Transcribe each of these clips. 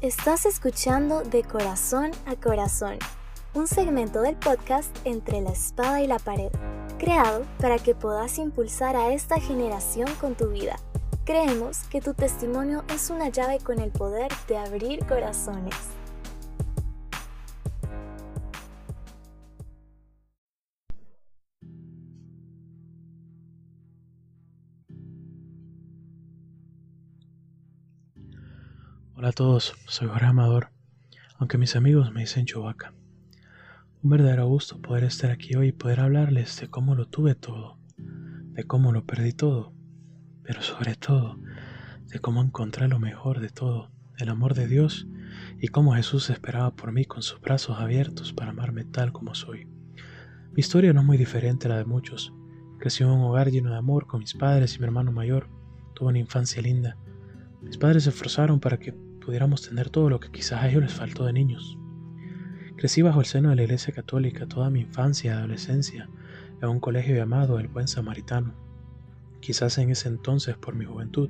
Estás escuchando De Corazón a Corazón, un segmento del podcast Entre la Espada y la Pared, creado para que puedas impulsar a esta generación con tu vida. Creemos que tu testimonio es una llave con el poder de abrir corazones. Hola a todos, soy Jorge Amador, aunque mis amigos me dicen Chubaca. Un verdadero gusto poder estar aquí hoy y poder hablarles de cómo lo tuve todo, de cómo lo perdí todo, pero sobre todo de cómo encontré lo mejor de todo, el amor de Dios y cómo Jesús esperaba por mí con sus brazos abiertos para amarme tal como soy. Mi historia no es muy diferente a la de muchos. Crecí en un hogar lleno de amor con mis padres y mi hermano mayor. Tuve una infancia linda. Mis padres se esforzaron para que pudiéramos tener todo lo que quizás a ellos les faltó de niños. Crecí bajo el seno de la Iglesia Católica toda mi infancia y adolescencia en un colegio llamado El Buen Samaritano. Quizás en ese entonces por mi juventud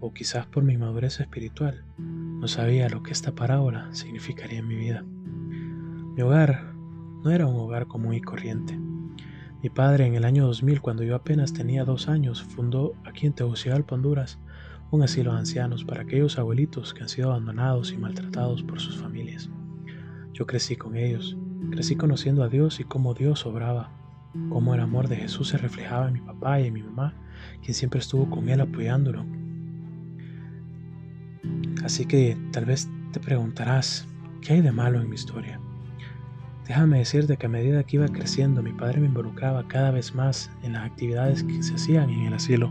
o quizás por mi madurez espiritual, no sabía lo que esta parábola significaría en mi vida. Mi hogar no era un hogar común y corriente. Mi padre en el año 2000, cuando yo apenas tenía dos años, fundó aquí en Tegucigalpa, Honduras, un asilo de ancianos para aquellos abuelitos que han sido abandonados y maltratados por sus familias. Yo crecí con ellos, crecí conociendo a Dios y cómo Dios obraba, cómo el amor de Jesús se reflejaba en mi papá y en mi mamá, quien siempre estuvo con él apoyándolo. Así que tal vez te preguntarás, ¿qué hay de malo en mi historia? Déjame decirte que a medida que iba creciendo, mi padre me involucraba cada vez más en las actividades que se hacían en el asilo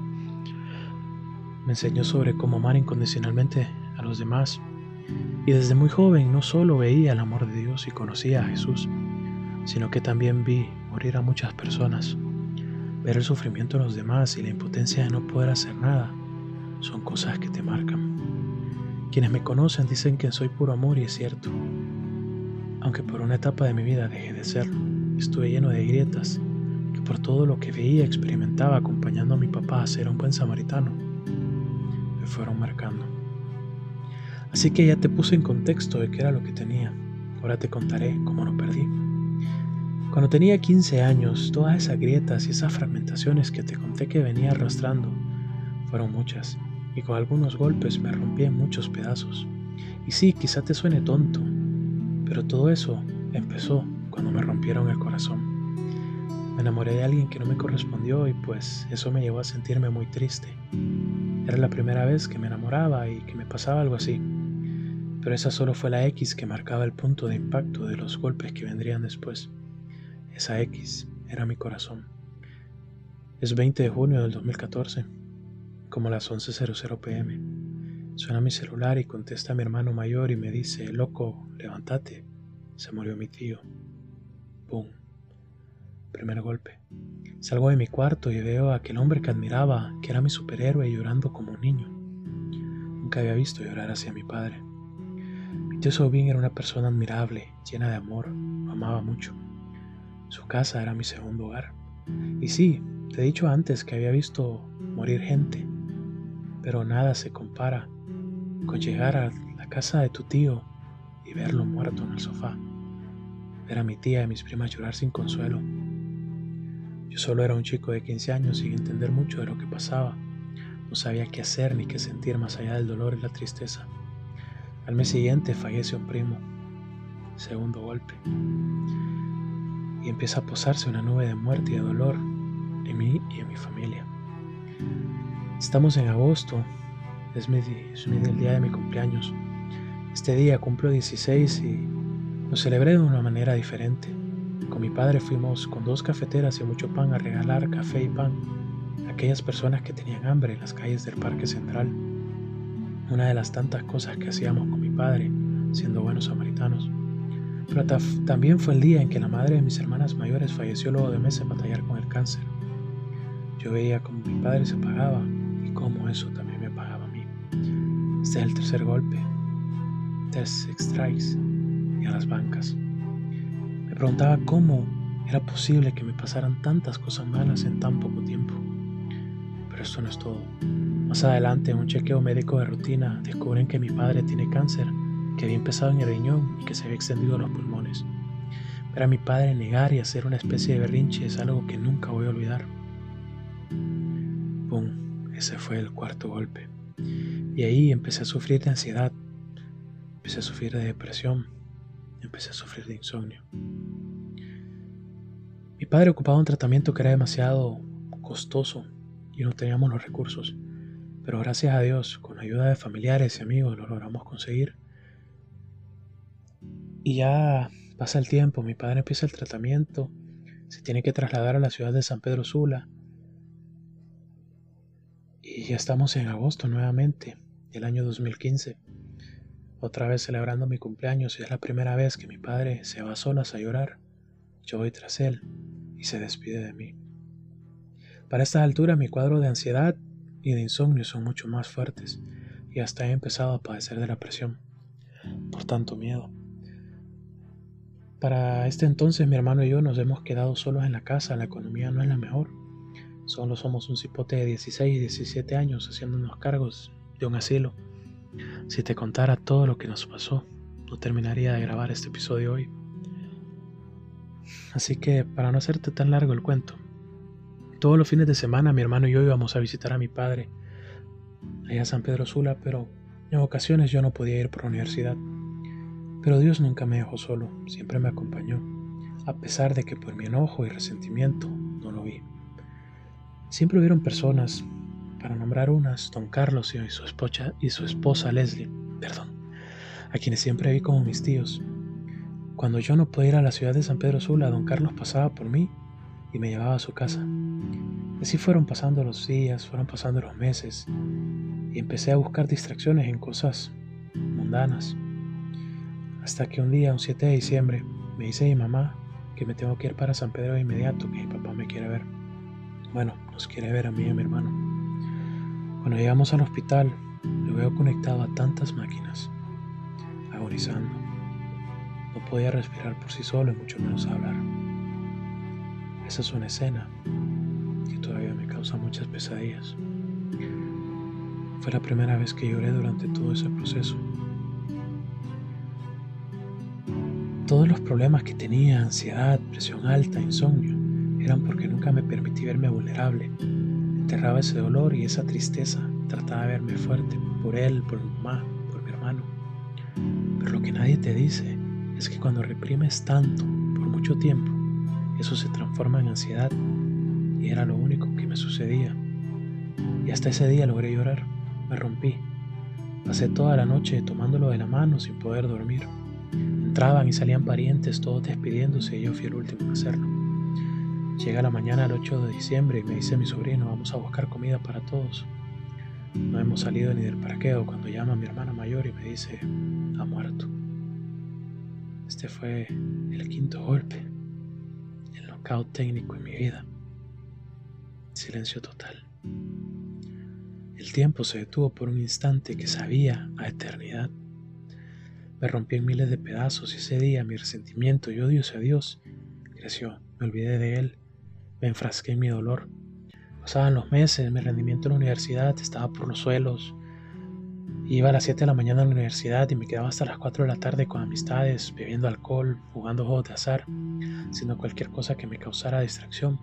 me enseñó sobre cómo amar incondicionalmente a los demás. Y desde muy joven no solo veía el amor de Dios y conocía a Jesús, sino que también vi morir a muchas personas. Ver el sufrimiento de los demás y la impotencia de no poder hacer nada son cosas que te marcan. Quienes me conocen dicen que soy puro amor y es cierto. Aunque por una etapa de mi vida dejé de serlo, estuve lleno de grietas, que por todo lo que veía experimentaba acompañando a mi papá a ser un buen samaritano fueron marcando. Así que ya te puse en contexto de qué era lo que tenía. Ahora te contaré cómo lo perdí. Cuando tenía 15 años, todas esas grietas y esas fragmentaciones que te conté que venía arrastrando fueron muchas, y con algunos golpes me rompí en muchos pedazos. Y sí, quizá te suene tonto, pero todo eso empezó cuando me rompieron el corazón. Me enamoré de alguien que no me correspondió y pues eso me llevó a sentirme muy triste. Era la primera vez que me enamoraba y que me pasaba algo así. Pero esa solo fue la X que marcaba el punto de impacto de los golpes que vendrían después. Esa X era mi corazón. Es 20 de junio del 2014, como las 11.00 pm. Suena mi celular y contesta mi hermano mayor y me dice, loco, levántate, se murió mi tío. ¡Pum! Primer golpe. Salgo de mi cuarto y veo a aquel hombre que admiraba, que era mi superhéroe, llorando como un niño. Nunca había visto llorar hacia mi padre. Mi tío Sobin era una persona admirable, llena de amor, lo amaba mucho. Su casa era mi segundo hogar. Y sí, te he dicho antes que había visto morir gente, pero nada se compara con llegar a la casa de tu tío y verlo muerto en el sofá. Ver a mi tía y mis primas llorar sin consuelo yo solo era un chico de 15 años sin entender mucho de lo que pasaba. No sabía qué hacer ni qué sentir más allá del dolor y la tristeza. Al mes siguiente fallece un primo. Segundo golpe. Y empieza a posarse una nube de muerte y de dolor en mí y en mi familia. Estamos en agosto. Es, mi, el día de mi cumpleaños. Este día cumplo 16 y lo celebré de una manera diferente. Con mi padre fuimos con dos cafeteras y mucho pan a regalar café y pan a aquellas personas que tenían hambre en las calles del Parque Central. Una de las tantas cosas que hacíamos con mi padre, siendo buenos samaritanos. Pero también fue el día en que la madre de mis hermanas mayores falleció luego de meses batallar con el cáncer. Yo veía cómo mi padre se apagaba y cómo eso también me apagaba a mí. Este es el tercer golpe. Tres strikes y a las bancas preguntaba cómo era posible que me pasaran tantas cosas malas en tan poco tiempo. Pero esto no es todo. Más adelante, en un chequeo médico de rutina, descubren que mi padre tiene cáncer que había empezado en el riñón y que se había extendido a los pulmones. Ver a mi padre negar y hacer una especie de berrinche es algo que nunca voy a olvidar. ¡Pum! Ese fue el cuarto golpe. Y ahí empecé a sufrir de ansiedad, empecé a sufrir de depresión, empecé a sufrir de insomnio. Mi padre ocupaba un tratamiento que era demasiado costoso y no teníamos los recursos, pero gracias a Dios, con la ayuda de familiares y amigos, lo logramos conseguir. Y ya pasa el tiempo, mi padre empieza el tratamiento, se tiene que trasladar a la ciudad de San Pedro Sula. Y ya estamos en agosto nuevamente, del año 2015, otra vez celebrando mi cumpleaños y es la primera vez que mi padre se va solas a llorar. Yo voy tras él y se despide de mí. Para estas alturas mi cuadro de ansiedad y de insomnio son mucho más fuertes y hasta he empezado a padecer de la presión por tanto miedo. Para este entonces mi hermano y yo nos hemos quedado solos en la casa, la economía no es la mejor. Solo somos un cipote de 16 y 17 años haciéndonos cargos de un asilo. Si te contara todo lo que nos pasó, no terminaría de grabar este episodio hoy. Así que, para no hacerte tan largo el cuento, todos los fines de semana mi hermano y yo íbamos a visitar a mi padre allá a San Pedro Sula, pero en ocasiones yo no podía ir por la universidad. Pero Dios nunca me dejó solo, siempre me acompañó, a pesar de que por mi enojo y resentimiento no lo vi. Siempre hubieron personas, para nombrar unas, don Carlos y su esposa, y su esposa Leslie, perdón, a quienes siempre vi como mis tíos, cuando yo no podía ir a la ciudad de San Pedro Sula, don Carlos pasaba por mí y me llevaba a su casa. Así fueron pasando los días, fueron pasando los meses y empecé a buscar distracciones en cosas mundanas. Hasta que un día, un 7 de diciembre, me dice mi mamá que me tengo que ir para San Pedro de inmediato, que mi papá me quiere ver. Bueno, nos quiere ver a mí y a mi hermano. Cuando llegamos al hospital, lo veo conectado a tantas máquinas, agonizando. No podía respirar por sí solo y mucho menos hablar. Esa es una escena que todavía me causa muchas pesadillas. Fue la primera vez que lloré durante todo ese proceso. Todos los problemas que tenía, ansiedad, presión alta, insomnio, eran porque nunca me permití verme vulnerable. Enterraba ese dolor y esa tristeza, trataba de verme fuerte por él, por mi mamá, por mi hermano. Pero lo que nadie te dice es que cuando reprimes tanto por mucho tiempo, eso se transforma en ansiedad y era lo único que me sucedía. Y hasta ese día logré llorar, me rompí. Pasé toda la noche tomándolo de la mano sin poder dormir. Entraban y salían parientes, todos despidiéndose y yo fui el último en hacerlo. Llega la mañana del 8 de diciembre y me dice mi sobrino, vamos a buscar comida para todos. No hemos salido ni del parqueo cuando llama mi hermana mayor y me dice, ha muerto. Este fue el quinto golpe, el knockout técnico en mi vida. Silencio total. El tiempo se detuvo por un instante que sabía a eternidad. Me rompí en miles de pedazos y ese día mi resentimiento y odio hacia Dios creció. Me olvidé de Él, me enfrasqué en mi dolor. Pasaban los meses, mi rendimiento en la universidad estaba por los suelos, Iba a las 7 de la mañana a la universidad y me quedaba hasta las 4 de la tarde con amistades, bebiendo alcohol, jugando juegos de azar, haciendo cualquier cosa que me causara distracción.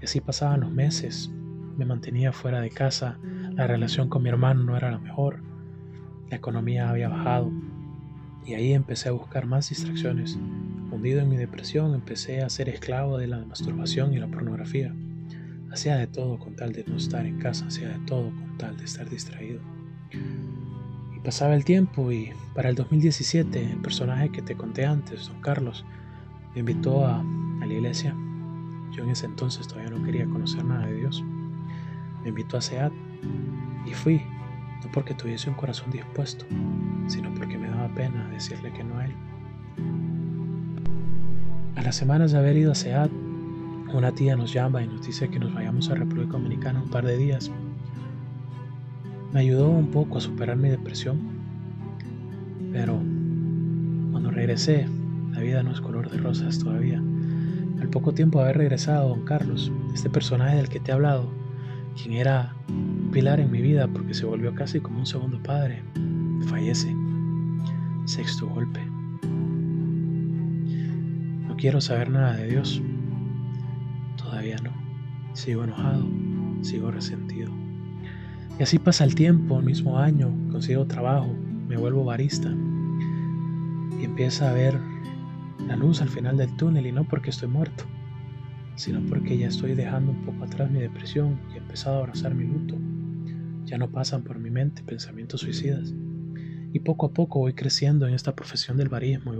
Y así pasaban los meses. Me mantenía fuera de casa, la relación con mi hermano no era la mejor, la economía había bajado. Y ahí empecé a buscar más distracciones. Hundido en mi depresión, empecé a ser esclavo de la masturbación y la pornografía. Hacía de todo con tal de no estar en casa, hacía de todo con tal de estar distraído pasaba el tiempo y para el 2017 el personaje que te conté antes, don Carlos, me invitó a, a la iglesia. Yo en ese entonces todavía no quería conocer nada de Dios. Me invitó a SEAT y fui, no porque tuviese un corazón dispuesto, sino porque me daba pena decirle que no a él. A las semanas de haber ido a SEAT, una tía nos llama y nos dice que nos vayamos a República Dominicana un par de días me ayudó un poco a superar mi depresión, pero cuando regresé, la vida no es color de rosas todavía. Al poco tiempo de haber regresado, don Carlos, este personaje del que te he hablado, quien era un pilar en mi vida porque se volvió casi como un segundo padre, fallece. Sexto golpe. Quiero saber nada de Dios. Todavía no. Sigo enojado, sigo resentido. Y así pasa el tiempo, el mismo año, consigo trabajo, me vuelvo barista y empieza a ver la luz al final del túnel y no porque estoy muerto, sino porque ya estoy dejando un poco atrás mi depresión y he empezado a abrazar mi luto. Ya no pasan por mi mente pensamientos suicidas. Y poco a poco voy creciendo en esta profesión del barismo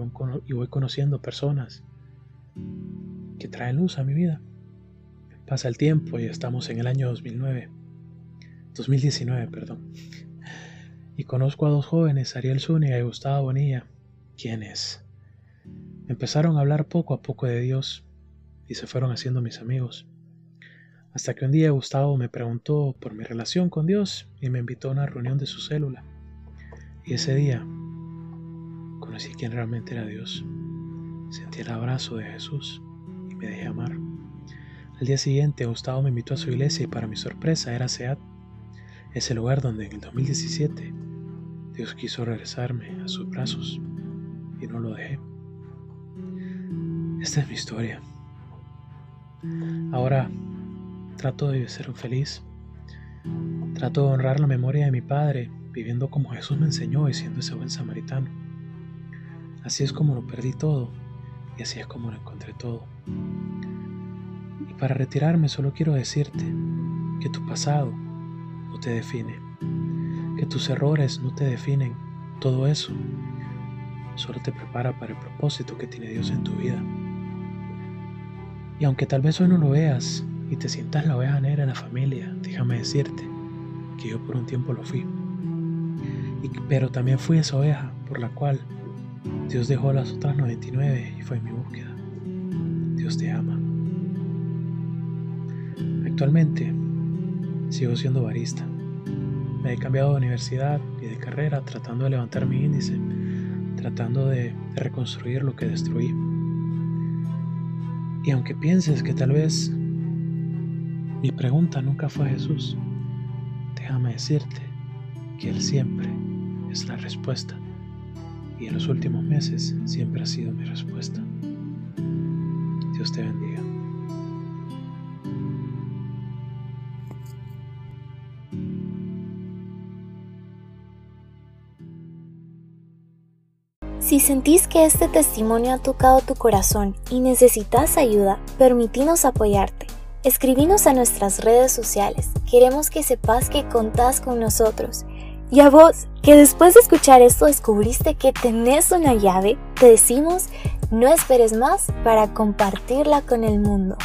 y voy conociendo personas que traen luz a mi vida. Pasa el tiempo y estamos en el año 2009. 2019, perdón. Y conozco a dos jóvenes, Ariel Zúñiga y Gustavo Bonilla, quienes empezaron a hablar poco a poco de Dios y se fueron haciendo mis amigos. Hasta que un día Gustavo me preguntó por mi relación con Dios y me invitó a una reunión de su célula. Y ese día conocí quién realmente era Dios. Sentí el abrazo de Jesús y me dejé amar. Al día siguiente Gustavo me invitó a su iglesia y para mi sorpresa era SEAT, ese lugar donde en el 2017 Dios quiso regresarme a sus brazos y no lo dejé. Esta es mi historia. Ahora trato de ser feliz. Trato de honrar la memoria de mi padre, viviendo como Jesús me enseñó y siendo ese buen samaritano. Así es como lo perdí todo y así es como lo encontré todo. Y para retirarme solo quiero decirte que tu pasado no te define, que tus errores no te definen, todo eso solo te prepara para el propósito que tiene Dios en tu vida. Y aunque tal vez hoy no lo veas y te sientas la oveja negra de la familia, déjame decirte que yo por un tiempo lo fui. pero también fui esa oveja por la cual Dios dejó las otras 99 y fue mi búsqueda. Dios te ama. Actualmente sigo siendo barista. Me he cambiado de universidad y de carrera tratando de levantar mi índice, tratando de reconstruir lo que destruí. Y aunque pienses que tal vez mi pregunta nunca fue a Jesús, déjame decirte que Él siempre es la respuesta. Y en los últimos meses siempre ha sido mi respuesta. Dios te bendiga. Si sentís que este testimonio ha tocado tu corazón y necesitas ayuda, permitinos apoyarte. Escribinos a nuestras redes sociales. Queremos que sepas que contás con nosotros. Y a vos, que después de escuchar esto descubriste que tenés una llave, te decimos, no esperes más para compartirla con el mundo.